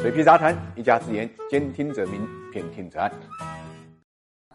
水皮杂谈，一家之言，兼听则明，偏听则暗。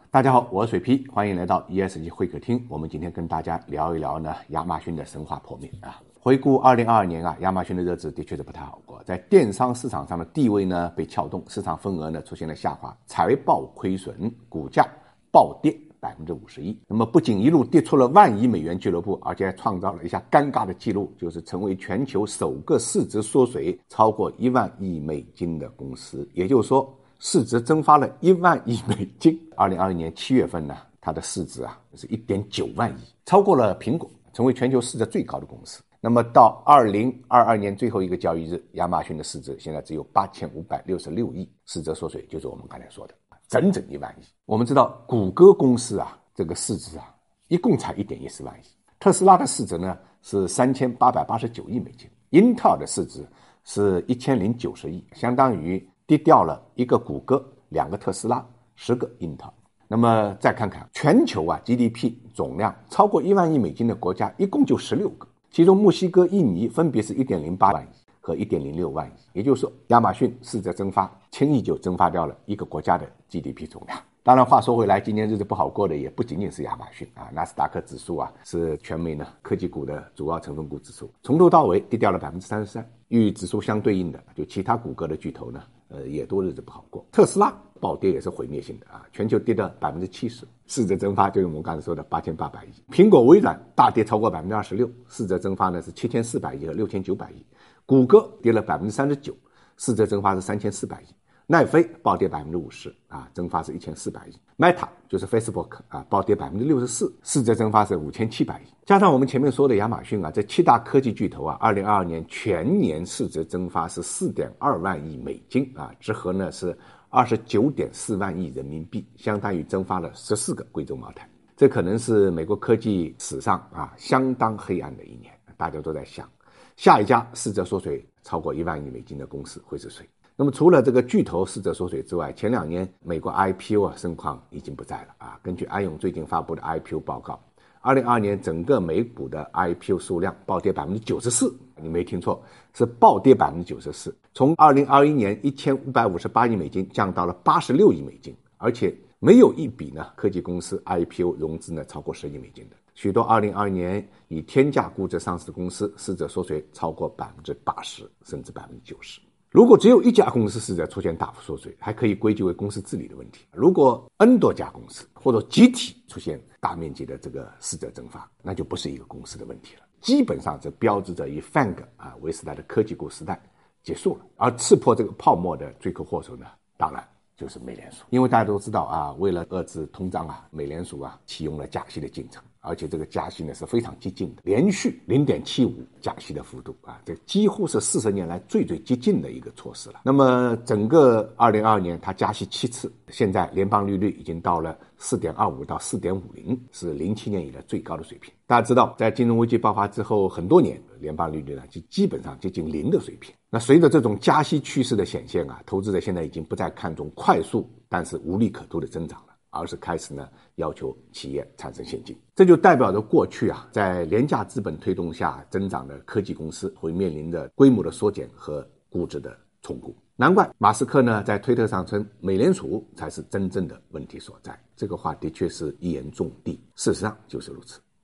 大家好，我是水皮，欢迎来到 ESG 会客厅。我们今天跟大家聊一聊呢，亚马逊的神话破灭啊。回顾二零二二年啊，亚马逊的日子的确是不太好过，在电商市场上的地位呢被撬动，市场份额呢出现了下滑，财报亏损，股价暴跌。百分之五十一，那么不仅一路跌出了万亿美元俱乐部，而且还创造了一下尴尬的记录，就是成为全球首个市值缩水超过一万亿美金的公司。也就是说，市值蒸发了一万亿美金。二零二一年七月份呢，它的市值啊是一点九万亿，超过了苹果，成为全球市值最高的公司。那么到二零二二年最后一个交易日，亚马逊的市值现在只有八千五百六十六亿，市值缩水就是我们刚才说的。整整一万亿。我们知道，谷歌公司啊，这个市值啊，一共才一点一四万亿。特斯拉的市值呢是三千八百八十九亿美金，英特尔的市值是一千零九十亿，相当于跌掉了一个谷歌、两个特斯拉、十个英特尔。那么再看看全球啊，GDP 总量超过一万亿美金的国家一共就十六个，其中墨西哥、印尼分别是一点零八万亿。和一点零六万亿，也就是说，亚马逊市值蒸发，轻易就蒸发掉了一个国家的 GDP 总量。当然，话说回来，今年日子不好过的也不仅仅是亚马逊啊，纳斯达克指数啊是全美呢科技股的主要成分股指数，从头到尾跌掉了百分之三十三。与指数相对应的，就其他谷歌的巨头呢，呃，也都日子不好过。特斯拉暴跌也是毁灭性的啊，全球跌了百分之七十，市值蒸发就是我们刚才说的八千八百亿。苹果、微软大跌超过百分之二十六，市值蒸发呢是七千四百亿和六千九百亿。谷歌跌了百分之三十九，市值蒸发是三千四百亿。奈飞暴跌百分之五十，啊，蒸发是一千四百亿。Meta 就是 Facebook 啊，暴跌百分之六十四，市值蒸发是五千七百亿。加上我们前面说的亚马逊啊，这七大科技巨头啊，二零二二年全年市值蒸发是四点二万亿美金啊，折合呢是二十九点四万亿人民币，相当于蒸发了十四个贵州茅台。这可能是美国科技史上啊相当黑暗的一年，大家都在想。下一家市值缩水超过一万亿美金的公司会是谁？那么除了这个巨头市值缩水之外，前两年美国 IPO 啊盛况已经不在了啊。根据安永最近发布的 IPO 报告，二零二二年整个美股的 IPO 数量暴跌百分之九十四，你没听错，是暴跌百分之九十四，从二零二一年一千五百五十八亿美金降到了八十六亿美金，而且没有一笔呢科技公司 IPO 融资呢超过十亿美金的。许多2021年以天价估值上市的公司市值缩水超过百分之八十，甚至百分之九十。如果只有一家公司是在出现大幅缩水，还可以归结为公司治理的问题。如果 N 多家公司或者集体出现大面积的这个市值蒸发，那就不是一个公司的问题了。基本上这标志着以 FANG 啊为时代的科技股时代结束了。而刺破这个泡沫的罪魁祸首呢，当然就是美联储。因为大家都知道啊，为了遏制通胀啊，美联储啊启用了加息的进程。而且这个加息呢是非常激进的，连续零点七五加息的幅度啊，这几乎是四十年来最最激进的一个措施了。那么整个二零二二年它加息七次，现在联邦利率已经到了四点二五到四点五零，是零七年以来最高的水平。大家知道，在金融危机爆发之后很多年，联邦利率呢就基本上接近零的水平。那随着这种加息趋势的显现啊，投资者现在已经不再看重快速但是无利可图的增长了。而是开始呢，要求企业产生现金，这就代表着过去啊，在廉价资本推动下增长的科技公司会面临着规模的缩减和估值的重估。难怪马斯克呢在推特上称，美联储才是真正的问题所在。这个话的确是一言中的，事实上就是如此。